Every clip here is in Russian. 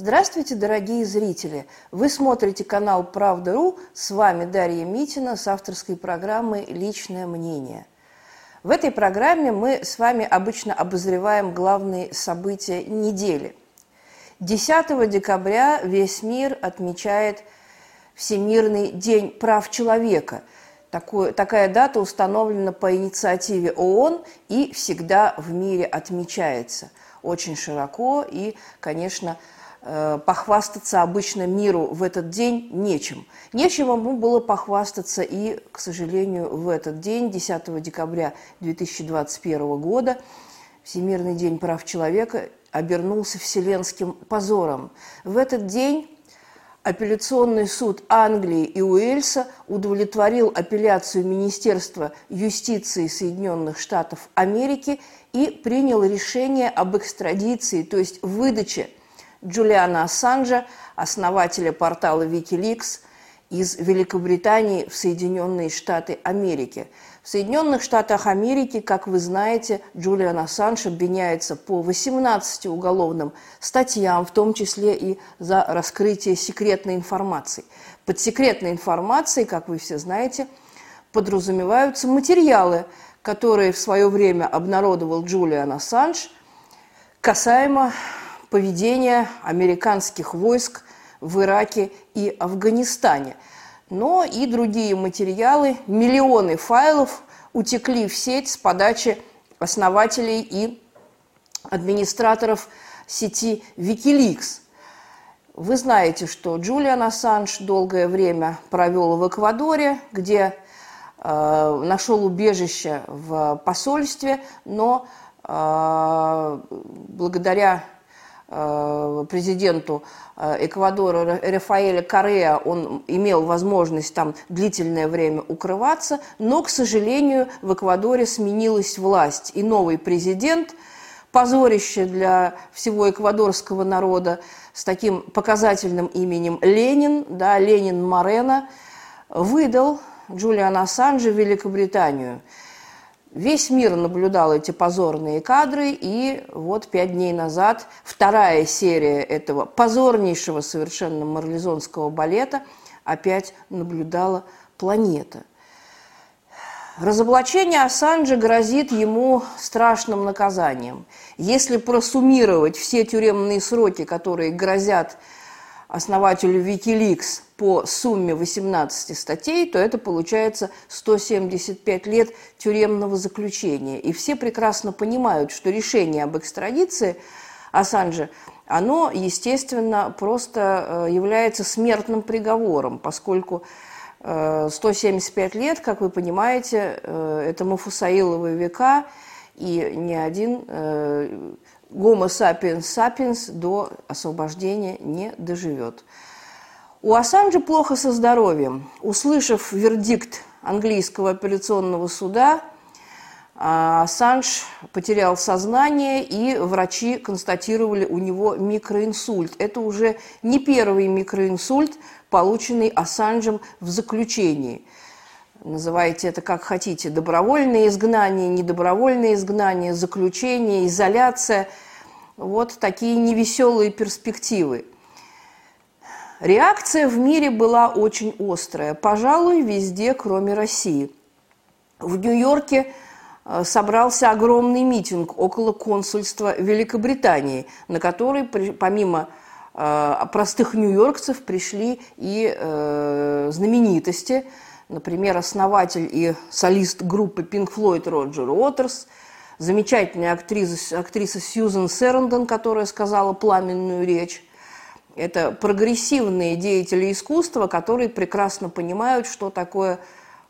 Здравствуйте, дорогие зрители! Вы смотрите канал «Правда.ру». С вами Дарья Митина с авторской программой «Личное мнение». В этой программе мы с вами обычно обозреваем главные события недели. 10 декабря весь мир отмечает Всемирный день прав человека. Такое, такая дата установлена по инициативе ООН и всегда в мире отмечается очень широко и, конечно, похвастаться обычно миру в этот день нечем. Нечем ему было похвастаться и, к сожалению, в этот день, 10 декабря 2021 года, Всемирный день прав человека обернулся вселенским позором. В этот день апелляционный суд Англии и Уэльса удовлетворил апелляцию Министерства юстиции Соединенных Штатов Америки и принял решение об экстрадиции, то есть выдаче Джулиана Ассанжа, основателя портала Wikileaks из Великобритании в Соединенные Штаты Америки. В Соединенных Штатах Америки, как вы знаете, Джулиан Ассанж обвиняется по 18 уголовным статьям, в том числе и за раскрытие секретной информации. Под секретной информацией, как вы все знаете, подразумеваются материалы, которые в свое время обнародовал Джулиан Ассанж касаемо поведения американских войск в Ираке и Афганистане. Но и другие материалы, миллионы файлов утекли в сеть с подачи основателей и администраторов сети Wikileaks. Вы знаете, что Джулиан Ассанж долгое время провел в Эквадоре, где э, нашел убежище в посольстве, но э, благодаря президенту э, Эквадора Рафаэля Корея он имел возможность там длительное время укрываться, но, к сожалению, в Эквадоре сменилась власть, и новый президент, позорище для всего эквадорского народа, с таким показательным именем Ленин, да, Ленин Морено, выдал Джулиана Ассанжа в Великобританию – Весь мир наблюдал эти позорные кадры, и вот пять дней назад вторая серия этого позорнейшего совершенно марлезонского балета опять наблюдала планета. Разоблачение Ассанжа грозит ему страшным наказанием. Если просуммировать все тюремные сроки, которые грозят основателю Wikileaks по сумме 18 статей, то это получается 175 лет тюремного заключения. И все прекрасно понимают, что решение об экстрадиции Ассанжа, оно, естественно, просто э, является смертным приговором, поскольку 175 э, лет, как вы понимаете, э, это Мафусаиловые века, и ни один Гомо sapiens sapiens до освобождения не доживет. У Ассанжа плохо со здоровьем. Услышав вердикт английского апелляционного суда, а, Ассанж потерял сознание, и врачи констатировали у него микроинсульт. Это уже не первый микроинсульт, полученный Ассанжем в заключении – Называйте это как хотите. Добровольное изгнание, недобровольное изгнание, заключение, изоляция. Вот такие невеселые перспективы. Реакция в мире была очень острая. Пожалуй, везде, кроме России. В Нью-Йорке э, собрался огромный митинг около консульства Великобритании, на который помимо э, простых нью-йоркцев пришли и э, знаменитости – Например, основатель и солист группы Pink Floyd Роджер Уотерс, замечательная актриса, актриса Сьюзен Сэрндон, которая сказала пламенную речь. Это прогрессивные деятели искусства, которые прекрасно понимают, что такое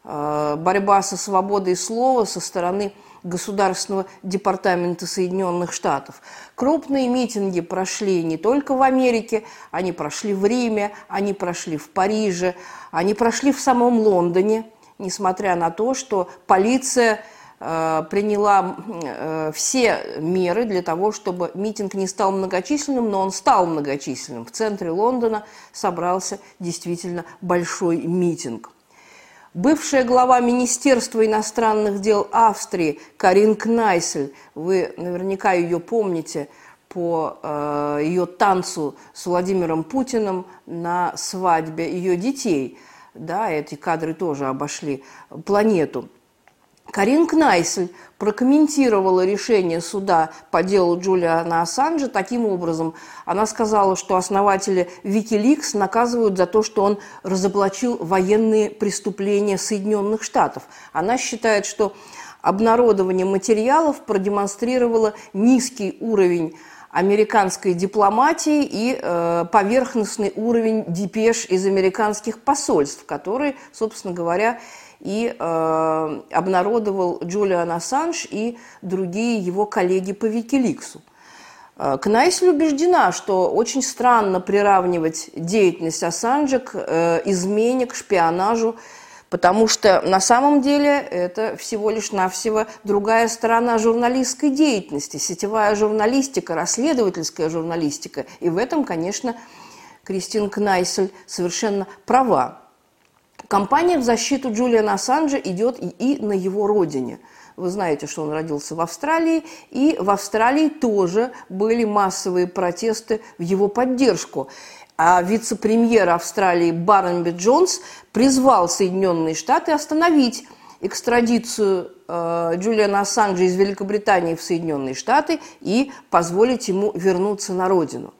э, борьба со свободой слова со стороны Государственного департамента Соединенных Штатов. Крупные митинги прошли не только в Америке, они прошли в Риме, они прошли в Париже, они прошли в самом Лондоне, несмотря на то, что полиция приняла э, все меры для того, чтобы митинг не стал многочисленным, но он стал многочисленным. В центре Лондона собрался действительно большой митинг. Бывшая глава Министерства иностранных дел Австрии Карин Кнайсель, вы наверняка ее помните по э, ее танцу с Владимиром Путиным на свадьбе ее детей. Да, эти кадры тоже обошли планету. Карин Кнайсель прокомментировала решение суда по делу Джулиана Ассанжа таким образом. Она сказала, что основатели Wikileaks наказывают за то, что он разоблачил военные преступления Соединенных Штатов. Она считает, что обнародование материалов продемонстрировало низкий уровень американской дипломатии и э, поверхностный уровень депеш из американских посольств, которые, собственно говоря, и э, обнародовал Джулиан Ассанж и другие его коллеги по Викиликсу. Э, Кнайсель убеждена, что очень странно приравнивать деятельность Ассанжа к э, измене, к шпионажу, потому что на самом деле это всего лишь навсего другая сторона журналистской деятельности, сетевая журналистика, расследовательская журналистика. И в этом, конечно, Кристин Кнайсель совершенно права. Кампания в защиту Джулиана Ассанжа идет и на его родине. Вы знаете, что он родился в Австралии, и в Австралии тоже были массовые протесты в его поддержку. А вице-премьер Австралии Барнаби Джонс призвал Соединенные Штаты остановить экстрадицию э, Джулиана Ассанжа из Великобритании в Соединенные Штаты и позволить ему вернуться на родину.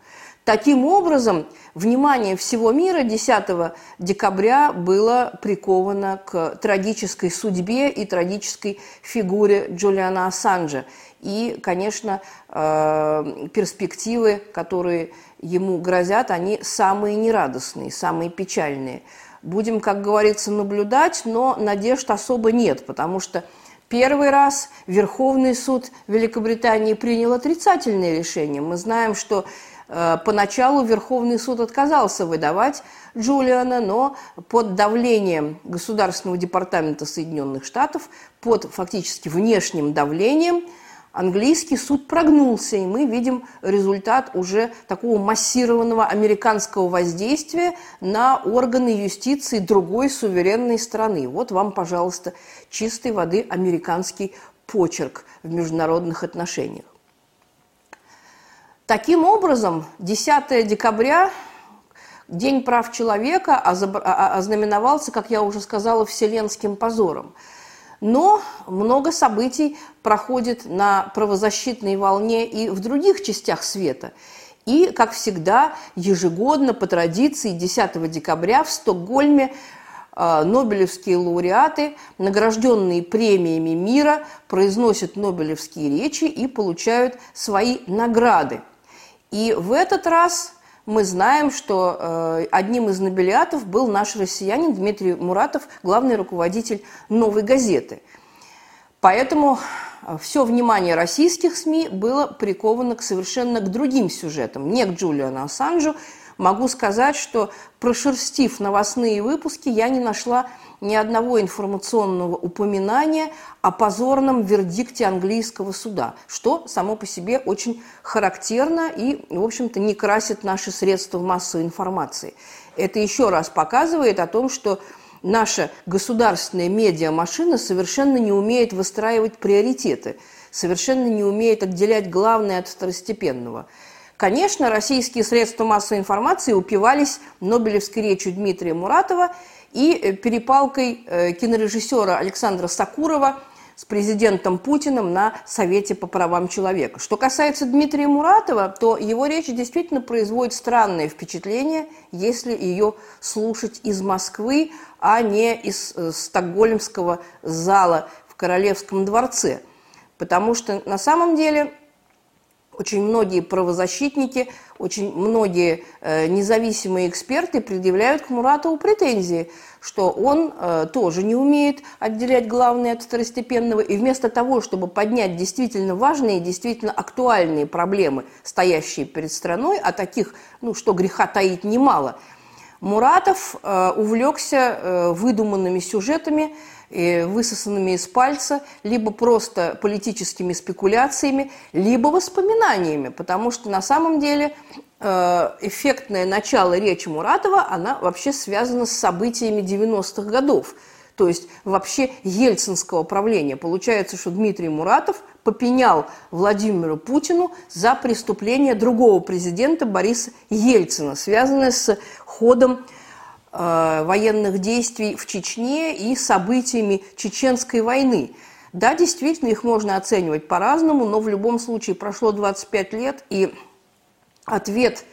Таким образом, внимание всего мира 10 декабря было приковано к трагической судьбе и трагической фигуре Джулиана Ассанжа. И, конечно, э, перспективы, которые ему грозят, они самые нерадостные, самые печальные. Будем, как говорится, наблюдать, но надежд особо нет, потому что Первый раз Верховный суд Великобритании принял отрицательное решение. Мы знаем, что поначалу Верховный суд отказался выдавать Джулиана, но под давлением Государственного департамента Соединенных Штатов, под фактически внешним давлением, английский суд прогнулся, и мы видим результат уже такого массированного американского воздействия на органы юстиции другой суверенной страны. Вот вам, пожалуйста, чистой воды американский почерк в международных отношениях. Таким образом, 10 декабря, День прав человека, а, а, ознаменовался, как я уже сказала, вселенским позором. Но много событий проходит на правозащитной волне и в других частях света. И, как всегда, ежегодно по традиции 10 декабря в Стокгольме а, Нобелевские лауреаты, награжденные премиями мира, произносят нобелевские речи и получают свои награды. И в этот раз мы знаем, что э, одним из нобелиатов был наш россиянин Дмитрий Муратов, главный руководитель «Новой газеты». Поэтому э, все внимание российских СМИ было приковано к совершенно к другим сюжетам, не к Джулиану Ассанжу. Могу сказать, что прошерстив новостные выпуски, я не нашла ни одного информационного упоминания о позорном вердикте английского суда, что само по себе очень характерно и, в общем-то, не красит наши средства массовой информации. Это еще раз показывает о том, что наша государственная медиамашина совершенно не умеет выстраивать приоритеты, совершенно не умеет отделять главное от второстепенного. Конечно, российские средства массовой информации упивались Нобелевской речью Дмитрия Муратова – и э, перепалкой э, кинорежиссера Александра Сакурова с президентом Путиным на Совете по правам человека. Что касается Дмитрия Муратова, то его речь действительно производит странное впечатление, если ее слушать из Москвы, а не из э, стокгольмского зала в Королевском дворце. Потому что на самом деле очень многие правозащитники, очень многие э, независимые эксперты предъявляют к Муратову претензии, что он э, тоже не умеет отделять главное от второстепенного, и вместо того, чтобы поднять действительно важные, действительно актуальные проблемы, стоящие перед страной, а таких, ну, что греха таить немало, Муратов э, увлекся э, выдуманными сюжетами, высосанными из пальца, либо просто политическими спекуляциями, либо воспоминаниями, потому что на самом деле э, эффектное начало речи Муратова, она вообще связана с событиями 90-х годов. то есть вообще ельцинского правления. Получается, что Дмитрий Муратов попенял Владимиру Путину за преступление другого президента Бориса Ельцина, связанное с ходом э, военных действий в Чечне и событиями Чеченской войны. Да, действительно, их можно оценивать по-разному, но в любом случае прошло 25 лет, и ответ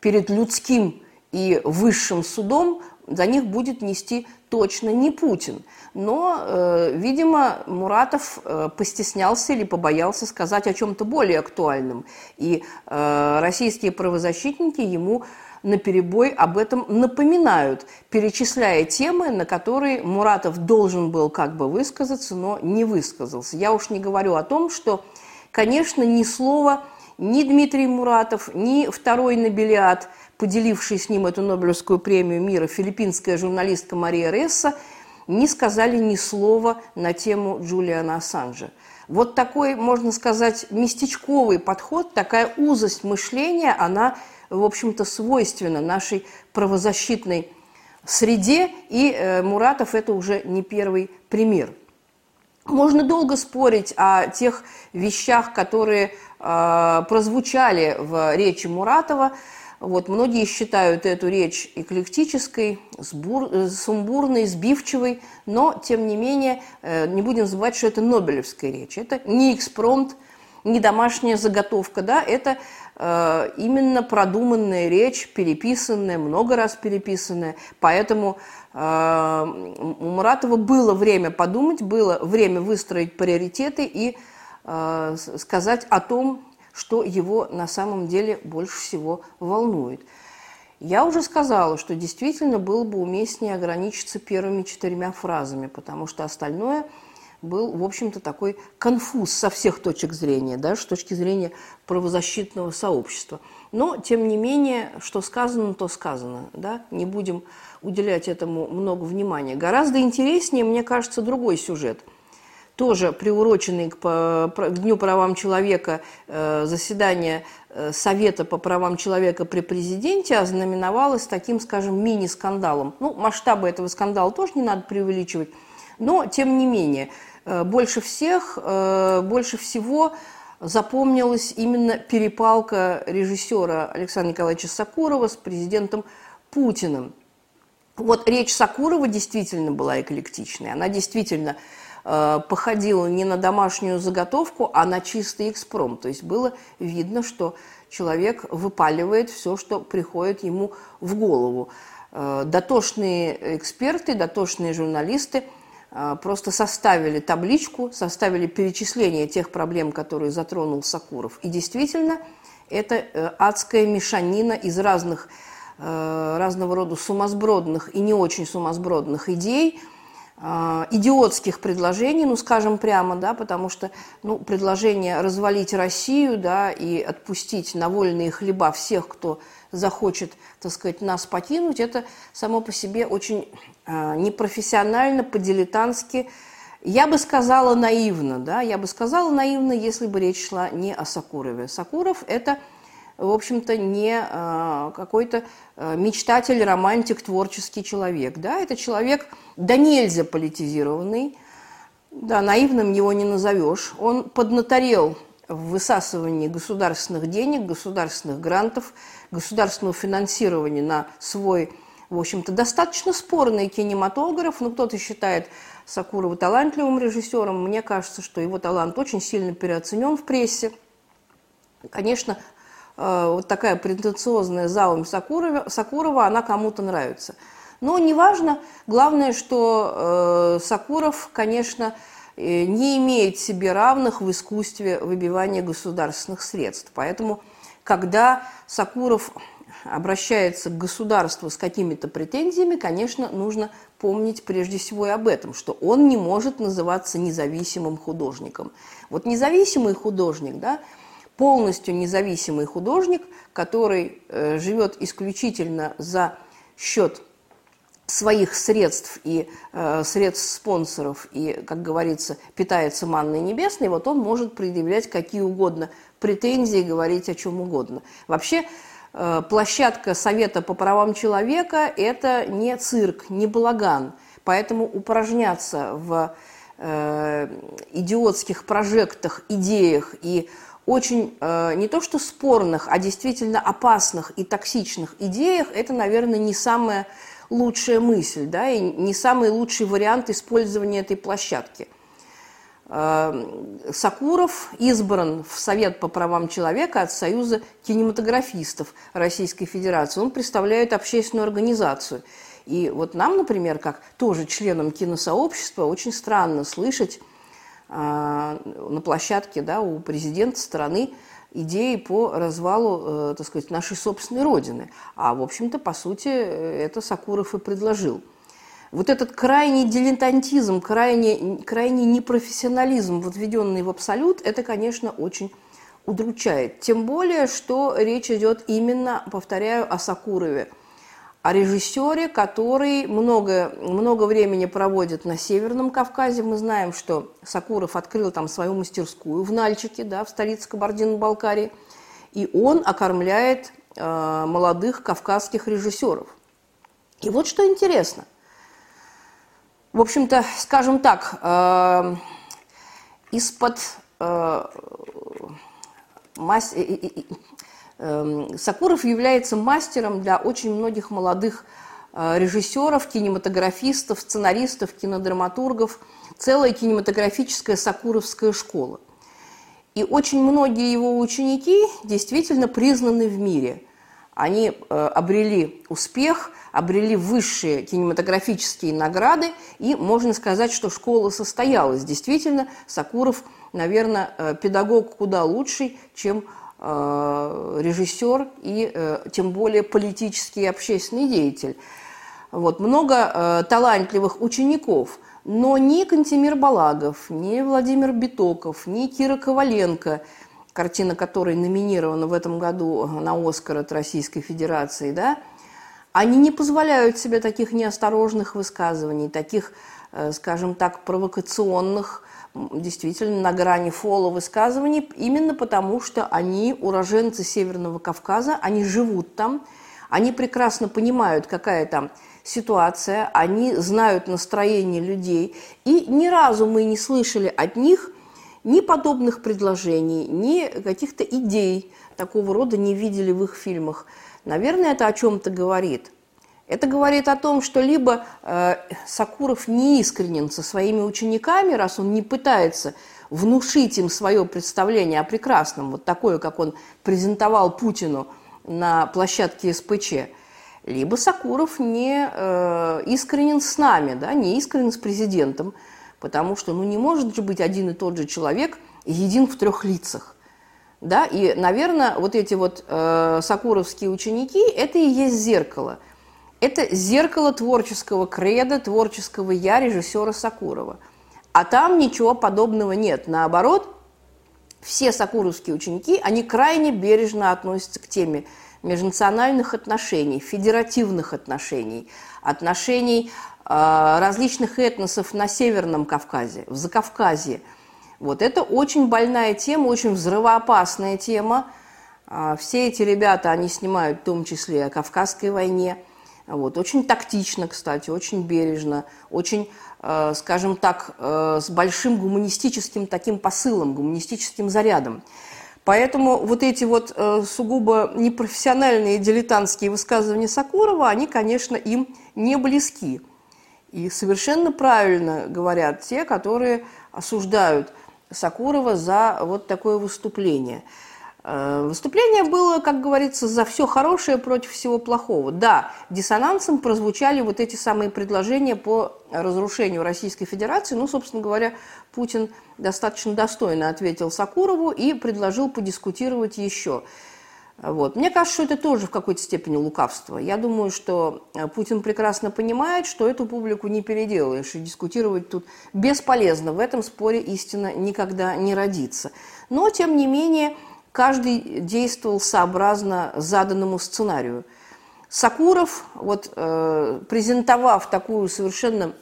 перед людским и высшим судом за них будет нести точно не Путин. Но, э, видимо, Муратов э, постеснялся или побоялся сказать о чем-то более актуальном. И э, российские правозащитники ему на перебой об этом напоминают, перечисляя темы, на которые Муратов должен был как бы высказаться, но не высказался. Я уж не говорю о том, что, конечно, ни слова ни Дмитрий Муратов, ни второй Нобелиат, поделивший с ним эту Нобелевскую премию мира, филиппинская журналистка Мария Ресса, не сказали ни слова на тему Джулиана Ассанжа. Вот такой, можно сказать, местечковый подход, такая узость мышления, она в общем-то, свойственно нашей правозащитной среде, и э, Муратов это уже не первый пример. Можно долго спорить о тех вещах, которые э, прозвучали в речи Муратова. Вот, многие считают эту речь эклектической, сбур, э, сумбурной, сбивчивой, но, тем не менее, э, не будем забывать, что это Нобелевская речь. Это не экспромт, не домашняя заготовка, да, это именно продуманная речь, переписанная, много раз переписанная. Поэтому э, у Муратова было время подумать, было время выстроить приоритеты и э, сказать о том, что его на самом деле больше всего волнует. Я уже сказала, что действительно было бы уместнее ограничиться первыми четырьмя фразами, потому что остальное – был, в общем-то, такой конфуз со всех точек зрения, даже с точки зрения правозащитного сообщества. Но, тем не менее, что сказано, то сказано. Да? Не будем уделять этому много внимания. Гораздо интереснее, мне кажется, другой сюжет. Тоже приуроченный к, к Дню правам человека э, заседание э, Совета по правам человека при президенте ознаменовалось таким, скажем, мини-скандалом. Ну, масштабы этого скандала тоже не надо преувеличивать, но, тем не менее, Э, больше всех, э, больше всего запомнилась именно перепалка режиссера Александра Николаевича Сакурова с президентом Путиным. Вот речь Сакурова действительно была эклектичной. Она действительно э, походила не на домашнюю заготовку, а на чистый экспром. То есть было видно, что человек выпаливает все, что приходит ему в голову. Дотошные эксперты, дотошные журналисты – просто составили табличку, составили перечисление тех проблем, которые затронул Сакуров. И действительно, это э, адская мешанина из разных, э, разного рода сумасбродных и не очень сумасбродных идей, а, идиотских предложений, ну, скажем прямо, да, потому что, ну, предложение развалить Россию, да, и отпустить на вольные хлеба всех, кто захочет, так сказать, нас покинуть, это само по себе очень э, непрофессионально, по-дилетантски, я бы сказала наивно, да, я бы сказала наивно, если бы речь шла не о Сакурове. Сакуров – это, в общем-то, не э, какой-то э, мечтатель, романтик, творческий человек, да, это человек да нельзя политизированный, да, наивным его не назовешь. Он поднаторел в высасывании государственных денег, государственных грантов, государственного финансирования на свой, в общем-то, достаточно спорный кинематограф. Ну, кто-то считает Сакурова талантливым режиссером. Мне кажется, что его талант очень сильно переоценен в прессе. Конечно, э, вот такая претенциозная заум Сакурова, Сакурова она кому-то нравится. Но неважно, главное, что э, Сакуров, конечно, не имеет себе равных в искусстве выбивания государственных средств. Поэтому когда Сакуров обращается к государству с какими-то претензиями, конечно, нужно помнить прежде всего и об этом, что он не может называться независимым художником. Вот независимый художник, да, полностью независимый художник, который э, живет исключительно за счет своих средств и э, средств спонсоров и, как говорится, питается манной небесной, вот он может предъявлять какие угодно претензии, говорить о чем угодно. Вообще, э, площадка Совета по правам человека – это не цирк, не балаган. Поэтому упражняться в э, идиотских прожектах, идеях и очень э, не то что спорных, а действительно опасных и токсичных идеях, это, наверное, не самая лучшая мысль, да, и не самый лучший вариант использования этой площадки. Э, Сакуров избран в Совет по правам человека от Союза кинематографистов Российской Федерации. Он представляет общественную организацию. И вот нам, например, как тоже членам киносообщества, очень странно слышать а, на площадке да, у президента страны идеи по развалу, э, так сказать, нашей собственной Родины. А, в общем-то, по сути, это Сакуров и предложил. Вот этот крайний дилетантизм, крайний, крайний непрофессионализм, вот введенный в абсолют, это, конечно, очень удручает. Тем более, что речь идет именно, повторяю, о Сакурове – о режиссере, который много, много времени проводит на Северном Кавказе. Мы знаем, что Сакуров открыл там свою мастерскую в Нальчике, да, в столице Кабардино-Балкарии, и он окормляет э, молодых кавказских режиссеров. И вот что интересно. В общем-то, скажем так, э, из-под э, мас... Эм, Сакуров является мастером для очень многих молодых э, режиссеров, кинематографистов, сценаристов, кинодраматургов, целая кинематографическая сакуровская школа. И очень многие его ученики действительно признаны в мире. Они э, обрели успех, обрели высшие кинематографические награды, и можно сказать, что школа состоялась. Действительно, Сакуров, наверное, э, педагог куда лучший, чем режиссер и э, тем более политический и общественный деятель. Вот, много э, талантливых учеников, но ни Кантемир Балагов, ни Владимир Битоков, ни Кира Коваленко, картина которой номинирована в этом году на Оскар от Российской Федерации, да, они не позволяют себе таких неосторожных высказываний, таких, скажем так, провокационных действительно на грани фола высказываний, именно потому что они уроженцы Северного Кавказа, они живут там, они прекрасно понимают, какая там ситуация, они знают настроение людей, и ни разу мы не слышали от них ни подобных предложений, ни каких-то идей такого рода не видели в их фильмах. Наверное, это о чем-то говорит – это говорит о том, что либо э, Сакуров не искренен со своими учениками, раз он не пытается внушить им свое представление о прекрасном, вот такое, как он презентовал Путину на площадке СПЧ, либо Сакуров не э, искренен с нами, да, не искренен с президентом, потому что ну, не может же быть один и тот же человек един в трех лицах. Да? И, наверное, вот эти вот э, сакуровские ученики – это и есть зеркало – это зеркало творческого креда, творческого я режиссера Сакурова. А там ничего подобного нет. Наоборот, все сакуровские ученики, они крайне бережно относятся к теме межнациональных отношений, федеративных отношений, отношений э, различных этносов на Северном Кавказе, в Закавказье. Вот это очень больная тема, очень взрывоопасная тема. Э, все эти ребята, они снимают в том числе о Кавказской войне – вот. Очень тактично, кстати, очень бережно, очень, э, скажем так, э, с большим гуманистическим таким посылом, гуманистическим зарядом. Поэтому вот эти вот э, сугубо непрофессиональные дилетантские высказывания Сакурова, они, конечно, им не близки. И совершенно правильно говорят те, которые осуждают Сакурова за вот такое выступление – выступление было, как говорится, за все хорошее против всего плохого. Да, диссонансом прозвучали вот эти самые предложения по разрушению Российской Федерации. Ну, собственно говоря, Путин достаточно достойно ответил Сакурову и предложил подискутировать еще. Вот. Мне кажется, что это тоже в какой-то степени лукавство. Я думаю, что э, Путин прекрасно понимает, что эту публику не переделаешь, и дискутировать тут бесполезно. В этом споре истина никогда не родится. Но, тем не менее, каждый действовал сообразно заданному сценарию. Сакуров, вот, э, презентовав такую совершенно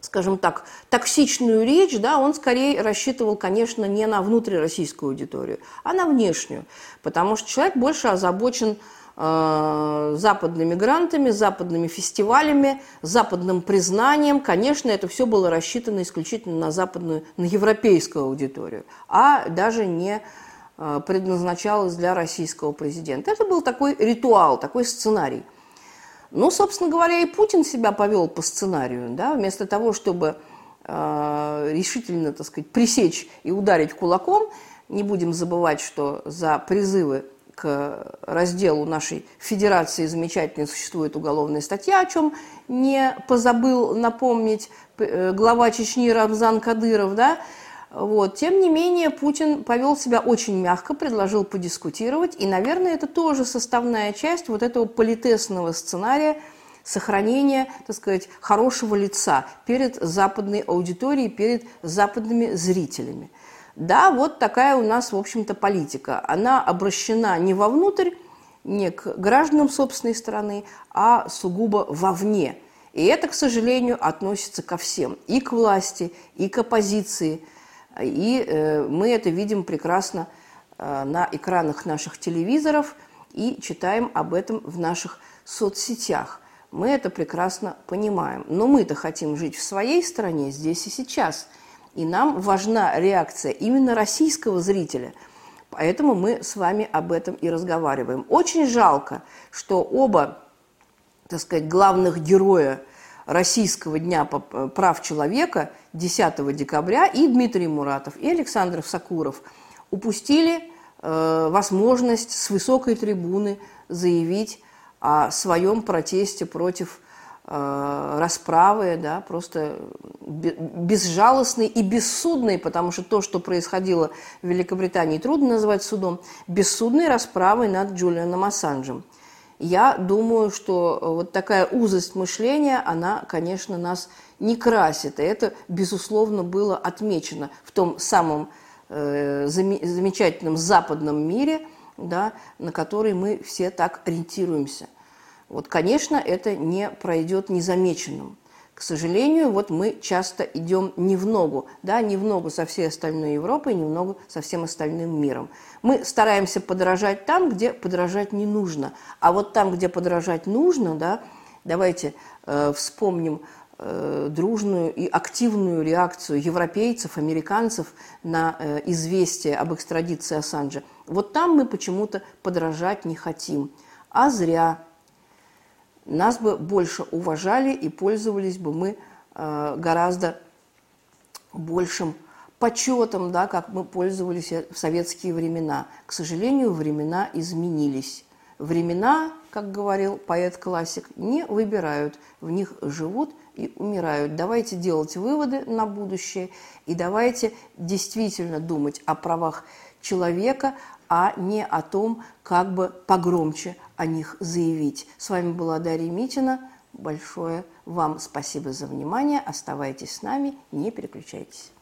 скажем так, токсичную речь, да, он скорее рассчитывал, конечно, не на внутрироссийскую аудиторию, а на внешнюю, потому что человек больше озабочен э, западными грантами, западными фестивалями, западным признанием. Конечно, это все было рассчитано исключительно на западную, на европейскую аудиторию, а даже не предназначалось для российского президента. Это был такой ритуал, такой сценарий – ну, собственно говоря, и Путин себя повел по сценарию, да, вместо того, чтобы э, решительно, так сказать, пресечь и ударить кулаком, не будем забывать, что за призывы к разделу нашей федерации замечательно существует уголовная статья, о чем не позабыл напомнить э, глава Чечни Рамзан Кадыров, да, вот. Тем не менее, Путин повел себя очень мягко, предложил подискутировать, и, наверное, это тоже составная часть вот этого политесного сценария сохранения, так сказать, хорошего лица перед западной аудиторией, перед западными зрителями. Да, вот такая у нас, в общем-то, политика. Она обращена не вовнутрь, не к гражданам собственной страны, а сугубо вовне. И это, к сожалению, относится ко всем. И к власти, и к оппозиции – и э, мы это видим прекрасно э, на экранах наших телевизоров и читаем об этом в наших соцсетях. Мы это прекрасно понимаем. Но мы-то хотим жить в своей стране здесь и сейчас. И нам важна реакция именно российского зрителя. Поэтому мы с вами об этом и разговариваем. Очень жалко, что оба, так сказать, главных героя Российского дня прав человека 10 декабря и Дмитрий Муратов, и Александр Сакуров упустили э, возможность с высокой трибуны заявить о своем протесте против э, расправы, да, просто безжалостной и бессудной, потому что то, что происходило в Великобритании, трудно назвать судом, бессудной расправой над Джулианом Ассанжем – я думаю, что э, вот такая узость мышления, она, конечно, нас не красит. И это, безусловно, было отмечено в том самом э, замечательном западном мире, да, на который мы все так ориентируемся. Вот, конечно, это не пройдет незамеченным. К сожалению, вот мы часто идем не в ногу, да, не в ногу со всей остальной Европой, не в ногу со всем остальным миром. Мы стараемся подражать там, где подражать не нужно. А вот там, где подражать нужно, да, давайте э, вспомним э, дружную и активную реакцию европейцев, американцев на э, известие об экстрадиции Ассанжа. Вот там мы почему-то подражать не хотим. А зря нас бы больше уважали и пользовались бы мы э, гораздо большим почетом, да, как мы пользовались в советские времена. К сожалению, времена изменились. Времена, как говорил поэт-классик, не выбирают, в них живут и умирают. Давайте делать выводы на будущее и давайте действительно думать о правах человека, а не о том, как бы погромче о них заявить. С вами была Дарья Митина. Большое вам спасибо за внимание. Оставайтесь с нами, не переключайтесь.